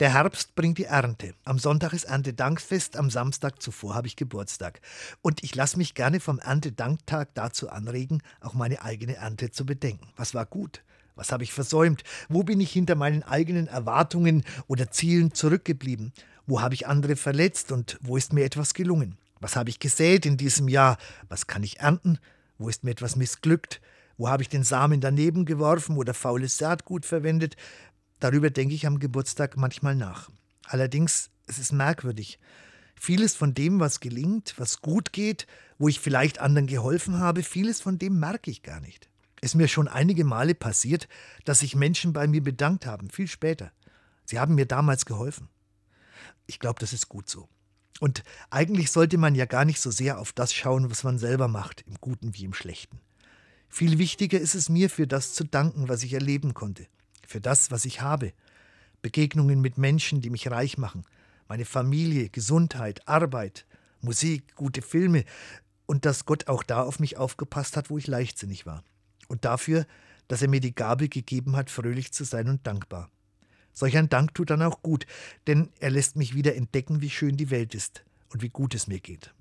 Der Herbst bringt die Ernte. Am Sonntag ist Erntedankfest, am Samstag zuvor habe ich Geburtstag. Und ich lasse mich gerne vom Erntedanktag dazu anregen, auch meine eigene Ernte zu bedenken. Was war gut? Was habe ich versäumt? Wo bin ich hinter meinen eigenen Erwartungen oder Zielen zurückgeblieben? Wo habe ich andere verletzt und wo ist mir etwas gelungen? Was habe ich gesät in diesem Jahr? Was kann ich ernten? Wo ist mir etwas missglückt? Wo habe ich den Samen daneben geworfen oder faules Saatgut verwendet? Darüber denke ich am Geburtstag manchmal nach. Allerdings, es ist merkwürdig. Vieles von dem, was gelingt, was gut geht, wo ich vielleicht anderen geholfen habe, vieles von dem merke ich gar nicht. Es ist mir schon einige Male passiert, dass sich Menschen bei mir bedankt haben, viel später. Sie haben mir damals geholfen. Ich glaube, das ist gut so. Und eigentlich sollte man ja gar nicht so sehr auf das schauen, was man selber macht, im Guten wie im Schlechten. Viel wichtiger ist es mir, für das zu danken, was ich erleben konnte für das, was ich habe. Begegnungen mit Menschen, die mich reich machen. Meine Familie, Gesundheit, Arbeit, Musik, gute Filme. Und dass Gott auch da auf mich aufgepasst hat, wo ich leichtsinnig war. Und dafür, dass er mir die Gabe gegeben hat, fröhlich zu sein und dankbar. Solch ein Dank tut dann auch gut, denn er lässt mich wieder entdecken, wie schön die Welt ist und wie gut es mir geht.